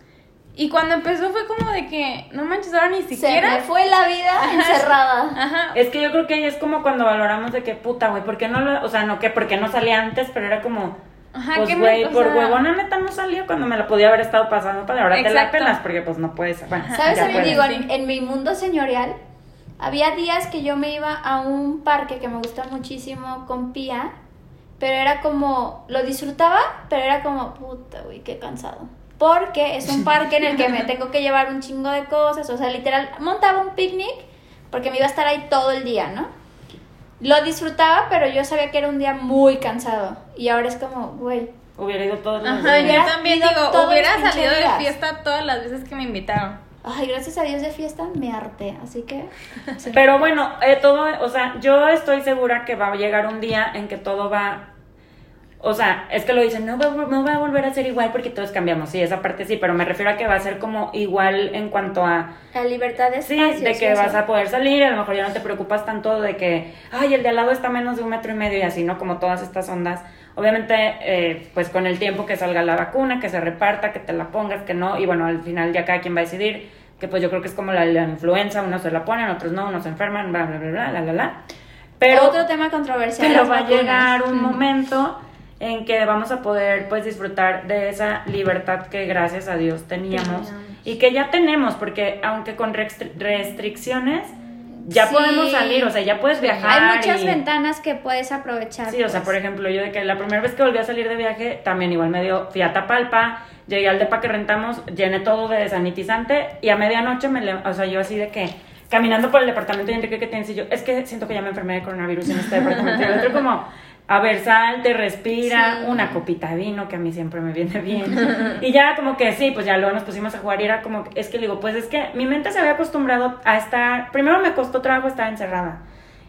Y cuando empezó fue como de que, no manches, ahora ni Se siquiera. me fue la vida encerrada. Ajá. Es que yo creo que ahí es como cuando valoramos de que puta, güey, ¿por qué no lo, o sea, no que porque no salía antes, pero era como Ajá, pues ¿qué me- güey, o por sea- huevona neta no salió cuando me la podía haber estado pasando para ahora te la pelas porque pues no puedes. Bueno, ¿Sabes? A mí puedes. digo, en, en mi mundo señorial, había días que yo me iba a un parque que me gusta muchísimo con Pía, pero era como, lo disfrutaba, pero era como, puta, güey, qué cansado. Porque es un parque en el que me tengo que llevar un chingo de cosas, o sea, literal, montaba un picnic porque me iba a estar ahí todo el día, ¿no? Lo disfrutaba, pero yo sabía que era un día muy cansado. Y ahora es como, güey, Hubiera ido todos los Ajá, yo Hubiera también digo, hubiera salido de fiesta todas las veces que me invitaron. ay, gracias a Dios de fiesta me harté, así que... sí. Pero bueno, eh, todo, o sea, yo estoy segura que va a llegar un día en que todo va, o sea, es que lo dicen, no va, no va a volver a ser igual porque todos cambiamos, sí, esa parte sí, pero me refiero a que va a ser como igual en cuanto a, La libertad de sí, de que vas a poder salir, a lo mejor ya no te preocupas tanto de que, ay, el de al lado está menos de un metro y medio y así, ¿no? Como todas estas ondas. Obviamente, eh, pues con el tiempo que salga la vacuna, que se reparta, que te la pongas, que no, y bueno, al final ya cada quien va a decidir, que pues yo creo que es como la, la influenza, unos se la ponen, otros no, unos se enferman, bla, bla, bla, bla, la, la, la. Pero, Otro tema controversial. pero va a llegar un momento en que vamos a poder pues disfrutar de esa libertad que gracias a Dios teníamos y que ya tenemos, porque aunque con restri- restricciones ya Sí. podemos salir, o sea, ya puedes viajar. Hay muchas y- ventanas que puedes aprovechar. Sí, o sea, pues. por ejemplo, yo de que la primera vez que volví a salir de viaje, también igual me dio, fui a Tapalpa, llegué al depa que rentamos, llené todo de sanitizante y a medianoche me, le- o sea, yo así de que caminando por el departamento de Enrique que y yo, es que siento que ya me enfermé de coronavirus en este departamento. Y el otro como, a ver, salte, respira, Sí. una copita de vino que a mí siempre me viene bien. y ya como que sí, pues ya luego nos pusimos a jugar y era como, es que le digo, pues es que mi mente se había acostumbrado a estar, primero me costó trabajo estar encerrada.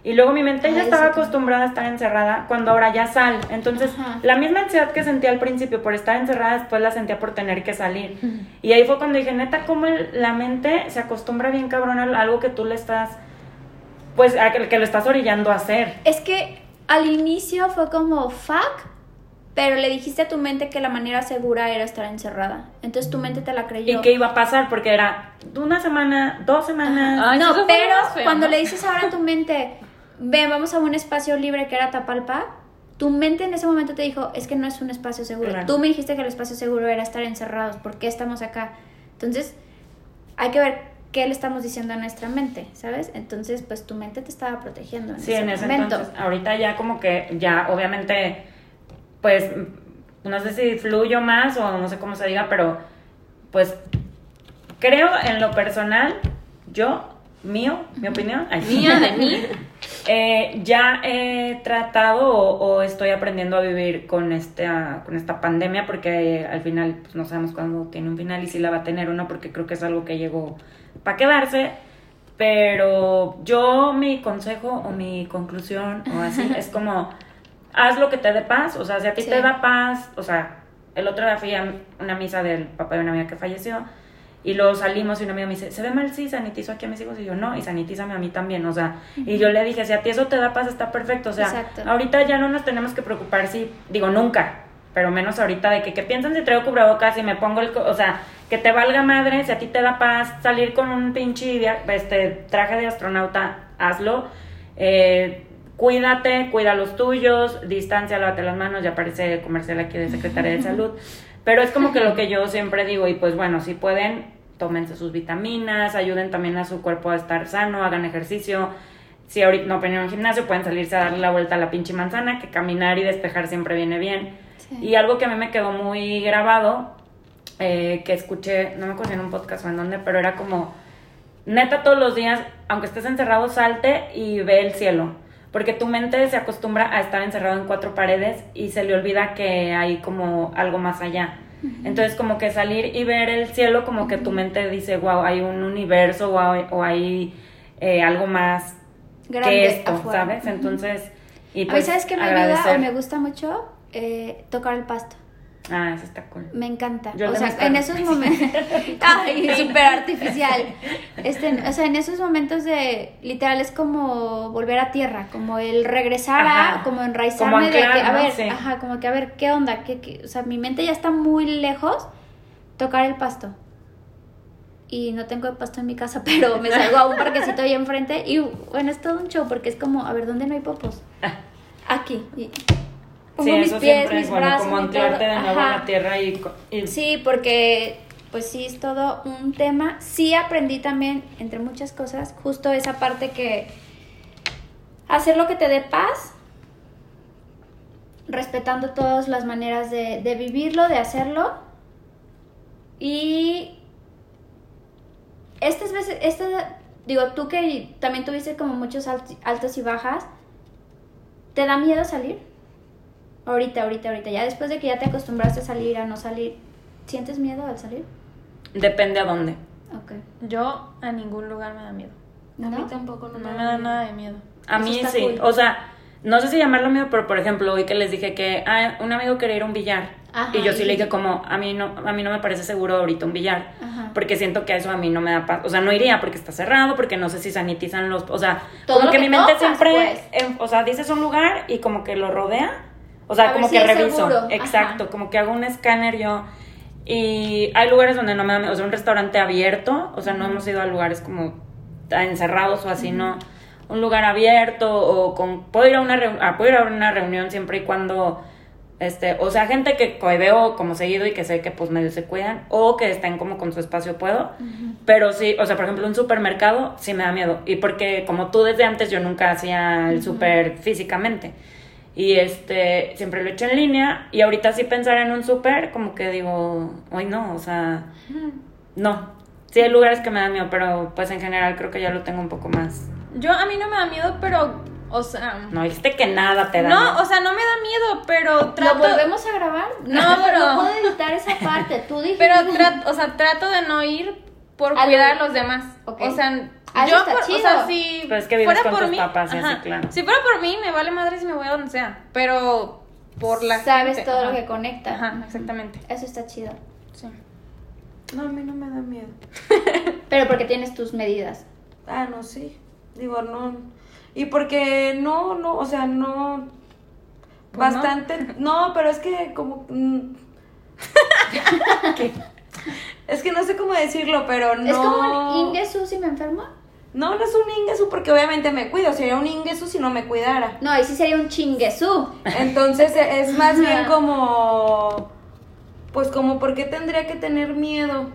Y luego mi mente ya estaba acostumbrada a estar encerrada cuando ahora ya sal. Entonces, Ajá. la misma ansiedad que sentía al principio por estar encerrada, después la sentía por tener que salir. Y ahí fue cuando dije, neta, cómo el- la mente se acostumbra bien cabrón a algo que tú le estás, pues, a que, que lo estás orillando a hacer. Es que al inicio fue como fuck, pero le dijiste a tu mente que la manera segura era estar encerrada. Entonces tu mente te la creyó. ¿Y qué iba a pasar? Porque era una semana, dos semanas. Ay, no, pero feo, cuando ¿no? le dices ahora a tu mente, ven, vamos a un espacio libre que era Tapalpa, tu mente en ese momento te dijo, es que no es un espacio seguro. Claro. Tú me dijiste que el espacio seguro era estar encerrados, ¿por qué estamos acá? Entonces, hay que ver qué le estamos diciendo a nuestra mente, ¿sabes? Entonces, pues tu mente te estaba protegiendo en Sí, ese en ese momento. entonces. Ahorita ya como que, ya obviamente, pues, no sé si fluyo más o no sé cómo se diga, pero pues creo en lo personal, yo, mío, mi opinión, ay, Mía de mí. eh, ya he tratado o, o estoy aprendiendo a vivir con esta, con esta pandemia porque eh, al final pues, no sabemos cuándo tiene un final y si la va a tener o no porque creo que es algo que llegó para quedarse. Pero yo mi consejo o mi conclusión o así es como haz lo que te dé paz, o sea, si a ti Sí. te da paz, o sea, el otro día fui a una misa del papá de una amiga que falleció y luego salimos y una amiga me dice, ¿se ve mal si sanitizo aquí a mis hijos? Y yo, no, y sanitízame a mí también, o sea, y yo le dije, si a ti eso te da paz, está perfecto, o sea, Exacto. ahorita ya no nos tenemos que preocupar si, digo, nunca, pero menos ahorita de que, que piensan si traigo cubrebocas y me pongo el, o sea, que te valga madre, si a ti te da paz salir con un pinche este, traje de astronauta, hazlo. Eh, cuídate, cuida los tuyos, distancia, lávate las manos, ya parece comercial aquí de Secretaría de Salud. Pero es como que lo que yo siempre digo, y pues bueno, si pueden, tómense sus vitaminas, ayuden también a su cuerpo a estar sano, hagan ejercicio. Si ahorita no pueden ir a un gimnasio, pueden salirse a darle la vuelta a la pinche manzana, que caminar y despejar siempre viene bien. Sí. Y algo que a mí me quedó muy grabado, eh, que escuché, no me acuerdo en un podcast o en dónde, pero era como, neta todos los días, aunque estés encerrado, salte y ve el cielo. Porque tu mente se acostumbra a estar encerrado en cuatro paredes y se le olvida que hay como algo más allá. Entonces como que salir y ver el cielo, como que tu mente dice, wow, hay un universo o hay, o hay eh, algo más Grande que esto, afuera. ¿sabes? Entonces, y a mí, pues ¿sabes qué me ayuda o me gusta mucho? Eh, tocar el pasto. Ah, eso está cool. Me encanta. Yo o sea, en esos momentos. Ay, súper artificial. Este, o sea, en esos momentos de. Literal, es como volver a tierra. Como el regresar a. Ajá. Como enraizarme Como de que. A ¿no? ver, Sí. ajá, como que a ver, ¿qué onda? ¿Qué, qué? O sea, mi mente ya está muy lejos. Tocar el pasto. Y no tengo pasto en mi casa, pero me salgo a un parquecito ahí enfrente. Y bueno, es todo un show porque es como, a ver, ¿dónde no hay popos? Aquí. Y pongo Sí, mis pies, mis bueno, brazos. como anclarte de nuevo en Ajá. la tierra y, Sí, porque pues sí es todo un tema. Sí aprendí también, entre muchas cosas, justo esa parte que hacer lo que te dé paz, respetando todas las maneras de, de vivirlo, de hacerlo. Y estas veces, esta, digo, tú que también tuviste como muchos alt- altos y bajas, ¿te da miedo salir? Ahorita, ahorita, ahorita, ya después de que ya te acostumbraste a salir, a no salir, ¿sientes miedo al salir? depende a dónde. Ok. Yo a ningún lugar me da miedo. A mí tampoco no, No me da nada de miedo. A Eso mí sí, cool. o sea, no sé si llamarlo miedo, pero por ejemplo, hoy que les dije que ah, un amigo quería ir a un billar Ajá, y yo sí y- le dije como a mí no a mí no me parece seguro ahorita un billar, Ajá. porque siento que eso a mí no me da paz, o sea, no iría porque está cerrado, porque no sé si sanitizan los, o sea, Todo como lo que, que mi mente tocas, siempre, pues. em, o sea, dices un lugar y como que lo rodea, o sea, A como si que reviso, seguro, exacto, ajá. como que hago un escáner yo y hay lugares donde no me da miedo, o sea, un restaurante abierto, o sea, no hemos ido a lugares como encerrados o así, no. Un lugar abierto o con puedo ir a una reu- ah, puedo ir a una reunión siempre y cuando este, o sea, gente que veo como seguido y que sé que pues medio se cuidan o que estén como con su espacio puedo. Pero sí, o sea, por ejemplo, un supermercado sí me da miedo y porque como tú desde antes yo nunca hacía el super físicamente. Y este, siempre lo he hecho en línea y ahorita sí pensar en un super como que digo, hoy no, o sea, no. Sí hay lugares que me dan miedo, pero pues en general creo que ya lo tengo un poco más. Yo a mí no me da miedo, pero, o sea... No dijiste que nada te da. No, miedo. o sea, no me da miedo, pero ¿Lo trato... volvemos a grabar? No, pero- No puedo editar esa parte. Tú dijiste. Pero trato, o sea, trato de no ir por A lo- cuidar a los demás. Ok. O sea, Yo está por- o chido. sea, si Pero es que vives fuera con por tus mí, papás así, ajá. claro. Si fuera por mí, me vale madre si me voy a donde sea, pero por la Sabes gente, todo ajá. lo que conecta. Ajá, exactamente. Eso está chido. Sí. No, a mí no me da miedo. Pero porque tienes tus medidas. Ah, no, sí. Digo, no. Y porque no, no, o sea, no. Pues bastante. No. pero es que como. mm. es que no sé cómo decirlo, pero no. Es como un Ingesu si me enfermo. No, no es un ingesu porque obviamente me cuido. Sería un ingesu si no me cuidara. No, ahí sí sería un chinguesú. Entonces e- es más bien como. Pues como, ¿por qué tendría que tener miedo?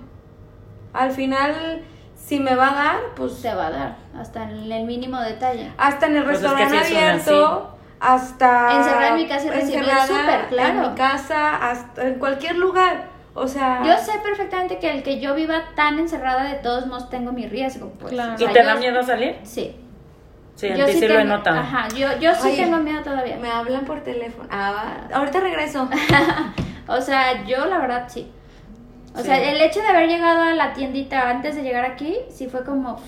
Al final, si me va a dar, pues Se va a dar. Hasta en el mínimo detalle. hasta en el Pues es que restaurante sí abierto, hasta Encerrada en mi casa y recibir el encerrada súper, claro. En mi casa, hasta en cualquier lugar. O sea, Yo sé perfectamente que el que yo viva tan encerrada, de todos modos tengo mi riesgo. Pues. Claro. O ¿Y sea, te yo- da miedo salir? Sí. Sí, yo sí, lo he notado. Ajá, yo, yo sí tengo miedo todavía. me hablan por teléfono. Ah, ahorita regreso. O sea, yo la verdad sí. O Sí. sea, el hecho de haber llegado a la tiendita antes de llegar aquí, sí fue como.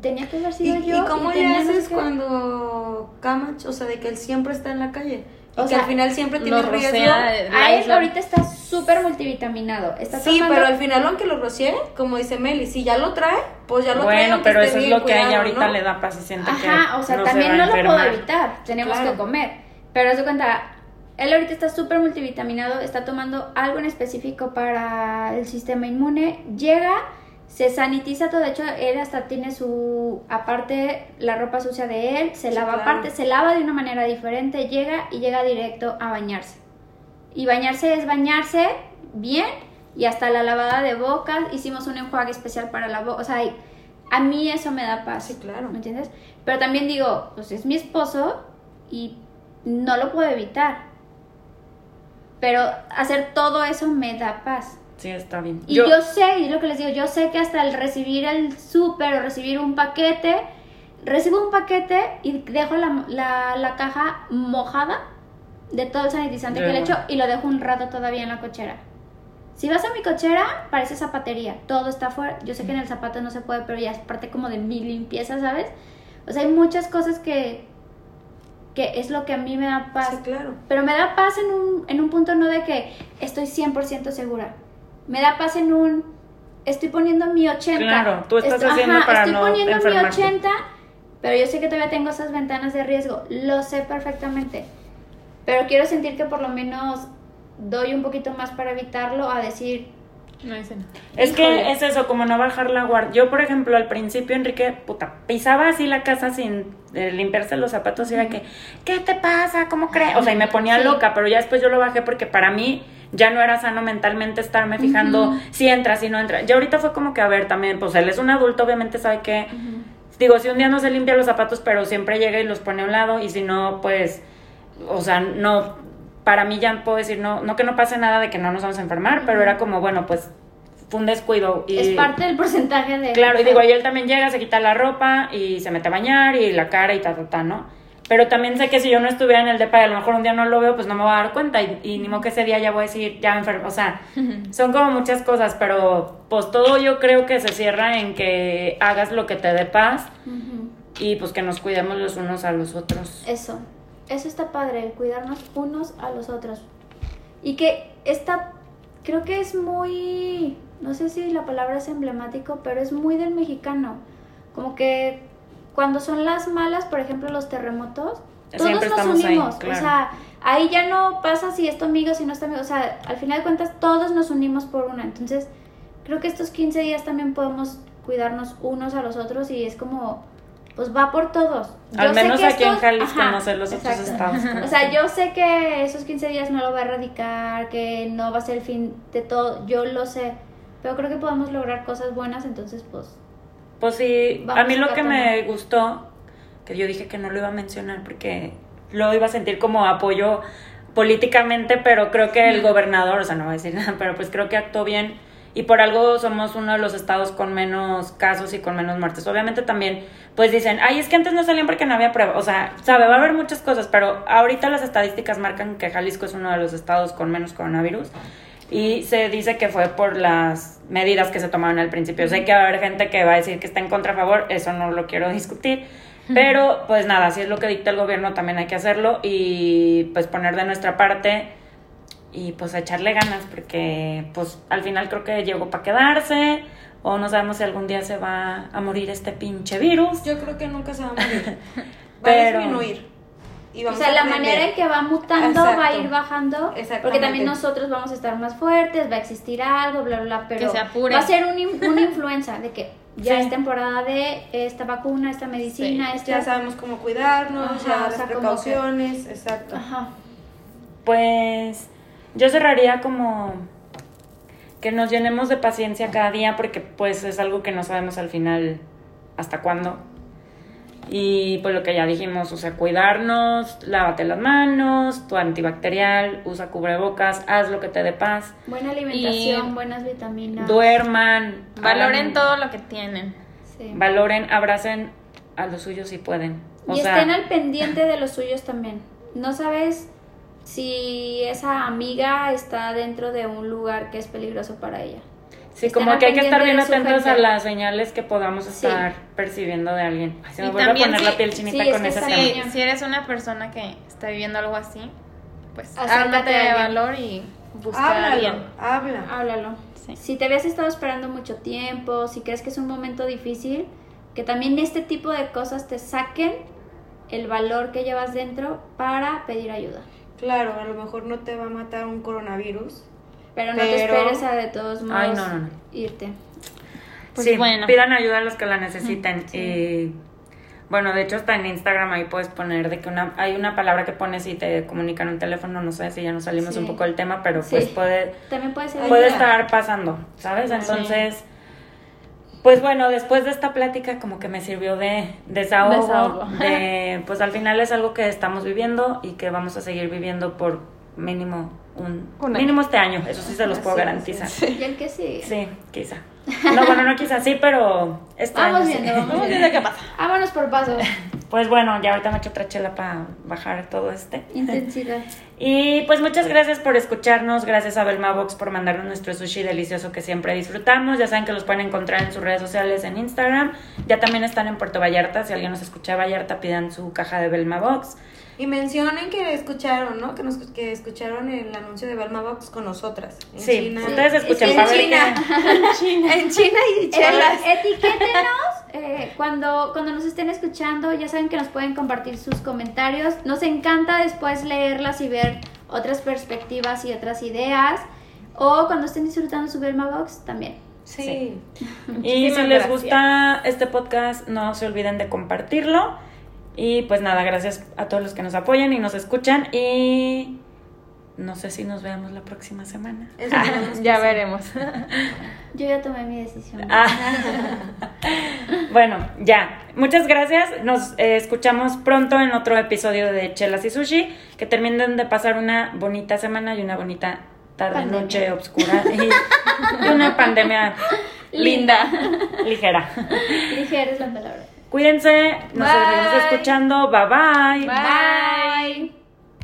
Tenía que haber ¿Y, sido yo. y cómo le haces qué. cuando Kamach, o sea, de que él siempre está en la calle? Y O que sea, al final siempre tiene riesgo. rocea de- A él ahorita está súper multivitaminado. Está Sí, tomando- pero al final aunque lo rocíe, como dice Meli, si ya lo trae, pues ya lo trae. Bueno, pero eso es lo que a ella ahorita ¿no? le da paz y siente que Ajá, o sea, no también se no lo puedo evitar. Tenemos Claro. que comer. Pero haz de cuenta, él ahorita está súper multivitaminado, está tomando algo en específico para el sistema inmune. Llega, se sanitiza todo. De hecho, él hasta tiene su. Aparte, la ropa sucia de él, se Sí, lava claro. aparte, se lava de una manera diferente. Llega y llega directo a bañarse. Y bañarse es bañarse bien y hasta la lavada de boca. Hicimos un enjuague especial para la boca. O sea, a mí eso me da paz. Sí, claro. ¿Me entiendes? Pero también digo, pues es mi esposo y no lo puedo evitar. Pero hacer todo eso me da paz. Sí, está bien. Y yo, sé, y es lo que les digo, yo sé que hasta el recibir el súper o recibir un paquete, recibo un paquete y dejo la, la, la caja mojada de todo el sanitizante que le echo y lo dejo un rato todavía en la cochera. Si vas a mi cochera, parece zapatería, todo está fuera. Yo sé que en el zapato no se puede, pero ya es parte como de mi limpieza, ¿sabes? O sea, hay muchas cosas que, que es lo que a mí me da paz. Sí, claro. Pero me da paz en un, en un punto no de que estoy 100% segura. Me da paz en un... Estoy poniendo mi 80. Claro, tú estás haciendo para estoy no poniendo mi enfermarte. 80, pero yo sé que todavía tengo esas ventanas de riesgo. Lo sé perfectamente. Pero quiero sentir que por lo menos doy un poquito más para evitarlo a decir... No dice nada. Es que es eso, como no bajar la guardia. Yo, por ejemplo, al principio, Enrique, puta, pisaba así la casa sin eh, limpiarse los zapatos y era que, ¿qué te pasa? ¿Cómo crees? O sea, y me ponía Sí. loca, pero ya después yo lo bajé porque para mí ya no era sano mentalmente estarme fijando si entra, si no entra. Ya ahorita fue como que, a ver, también, pues él es un adulto, obviamente sabe que, digo, si un día no se limpia los zapatos, pero siempre llega y los pone a un lado y si no, pues, o sea, no, para mí ya puedo decir, no, no que no pase nada de que no nos vamos a enfermar, pero era como, bueno, pues fue un descuido. Y, Es parte del porcentaje de... Claro, y digo, y él también llega, se quita la ropa y se mete a bañar y la cara y ta, ta, ta, ¿no? Pero también sé que si yo no estuviera en el depa y a lo mejor un día no lo veo, pues no me voy a dar cuenta y, y ni modo que ese día ya voy a decir, ya enfermo. O sea, son como muchas cosas, pero pues todo yo creo que se cierra en que hagas lo que te dé paz y pues que nos cuidemos los unos a los otros. Eso, eso está padre, el cuidarnos unos a los otros. Y que está, creo que es muy, no sé si la palabra es emblemático, pero es muy del mexicano. Como que cuando son las malas, por ejemplo, los terremotos, todos nos ahí, unimos. claro. O sea, ahí ya no pasa si es tu amigo, si no es tu amigo. O sea, al final de cuentas, todos nos unimos por una. Entonces, creo que estos 15 días también podemos cuidarnos unos a los otros y es como, pues va por todos. Al Yo sé menos que aquí en Jalisco, ajá, no sé, los otros exacto. estados. O sea, yo sé que esos 15 días no lo va a erradicar, que no va a ser el fin de todo, yo lo sé, pero creo que podemos lograr cosas buenas, entonces pues Pues sí, a mí lo que me gustó, que yo dije que no lo iba a mencionar porque lo iba a sentir como apoyo políticamente, pero creo que el gobernador, o sea, no voy a decir nada, pero pues creo que actuó bien y por algo somos uno de los estados con menos casos y con menos muertes. Obviamente también, pues dicen, ay, es que antes no salían porque no había prueba. O sea, sabe, va a haber muchas cosas, pero ahorita las estadísticas marcan que Jalisco es uno de los estados con menos coronavirus. Y se dice que fue por las medidas que se tomaron al principio. Sé que va a haber gente que va a decir que está en contra a favor, eso no lo quiero discutir. Pero pues nada, si es lo que dicta el gobierno, también hay que hacerlo y pues poner de nuestra parte y pues echarle ganas porque pues al final creo que llegó para quedarse o no sabemos si algún día se va a morir este pinche virus. Yo creo que nunca se va a morir. Va a disminuir. Y o sea, a la manera en que va mutando va a ir bajando, porque Exactamente. también nosotros vamos a estar más fuertes, va a existir algo, bla, bla, bla, pero Que se apure. va a ser un una influencia de que ya Sí. es temporada de esta vacuna, esta medicina, Sí, esta... Ya sabemos cómo cuidarnos, Ajá, ya o las sea, como que- precauciones, exacto. Ajá. Pues yo cerraría como que nos llenemos de paciencia cada día porque pues es algo que no sabemos al final hasta cuándo. Y pues lo que ya dijimos, o sea, cuidarnos, lávate las manos, tu antibacterial, usa cubrebocas, haz lo que te dé paz, Buena alimentación, Y- buenas vitaminas. duerman, Valoren hagan- todo lo que tienen. Sí. valoren, abracen a los suyos si pueden. O y sea, estén al pendiente de los suyos también. No sabes si esa amiga está dentro de un lugar que es peligroso para ella. Sí, Estén como que hay que estar bien atentos a las señales que podamos Sí. estar percibiendo de alguien. Ay, se me Y vuelve a también poner sí- la piel chinita sí, es con tema. Sí, cañón. si eres una persona que está viviendo algo así, pues ármate de a valor y busca a alguien. Háblalo, habla. Háblalo. Sí. Si te habías estado esperando mucho tiempo, si crees que es un momento difícil, que también este tipo de cosas te saquen el valor que llevas dentro para pedir ayuda. Claro, a lo mejor no te va a matar un coronavirus. Pero no te esperes a de todos modos Ay, no, no, no. irte. Pues sí, bueno. pidan ayuda a los que la necesiten. Y bueno, de hecho, hasta en Instagram ahí puedes poner de que una, hay una palabra que pones y te comunican un teléfono, no sé si ya nos salimos Sí. un poco del tema, pero Sí. pues puede, También puede ser puede estar pasando, ¿sabes? Entonces, pues bueno, después de esta plática como que me sirvió de desahogo, Desahogo. de pues al final es algo que estamos viviendo y que vamos a seguir viviendo por mínimo un, mínimo este año, eso sí se los puedo garantizar. Y el que sí. Sí, quizá. No, bueno, no quizá sí, pero este Vamos año viendo, vamos Vamos viendo. viendo qué pasa. Vámonos por paso. Pues bueno, ya ahorita me echo otra chela para bajar todo este. Intensidad. Y pues muchas gracias por escucharnos, gracias a Belma Box por mandarnos nuestro sushi delicioso que siempre disfrutamos. Ya saben que los pueden encontrar en sus redes sociales en Instagram. Ya también están en Puerto Vallarta, si alguien nos escucha de Vallarta, pidan su caja de Belma Box. Y mencionen que escucharon, ¿no? Que, nos, que escucharon el anuncio de Belma Box con nosotras. En Sí, China. ustedes escuchan En para ver China. en China y chelas. Eh, etiquétenos eh, cuando, cuando nos estén escuchando. Ya saben que nos pueden compartir sus comentarios. Nos encanta después leerlas y ver otras perspectivas y otras ideas. O cuando estén disfrutando su Belma Box también. Sí. Y si les gracias. gusta este podcast, no se olviden de compartirlo. Y pues nada, gracias a todos los que nos apoyan y nos escuchan. Y no sé si nos veamos la próxima semana. Ya veremos. Yo ya tomé mi decisión. Ah. bueno, ya. Muchas gracias. Nos eh, escuchamos pronto en otro episodio de Chelas y Sushi. Que terminen de pasar una bonita semana y una bonita tarde, Pandemia. noche oscura. Y, y una pandemia Linda. ligera. Ligera es la palabra. Cuídense. Nos seguimos escuchando. Bye bye. Bye. Bye.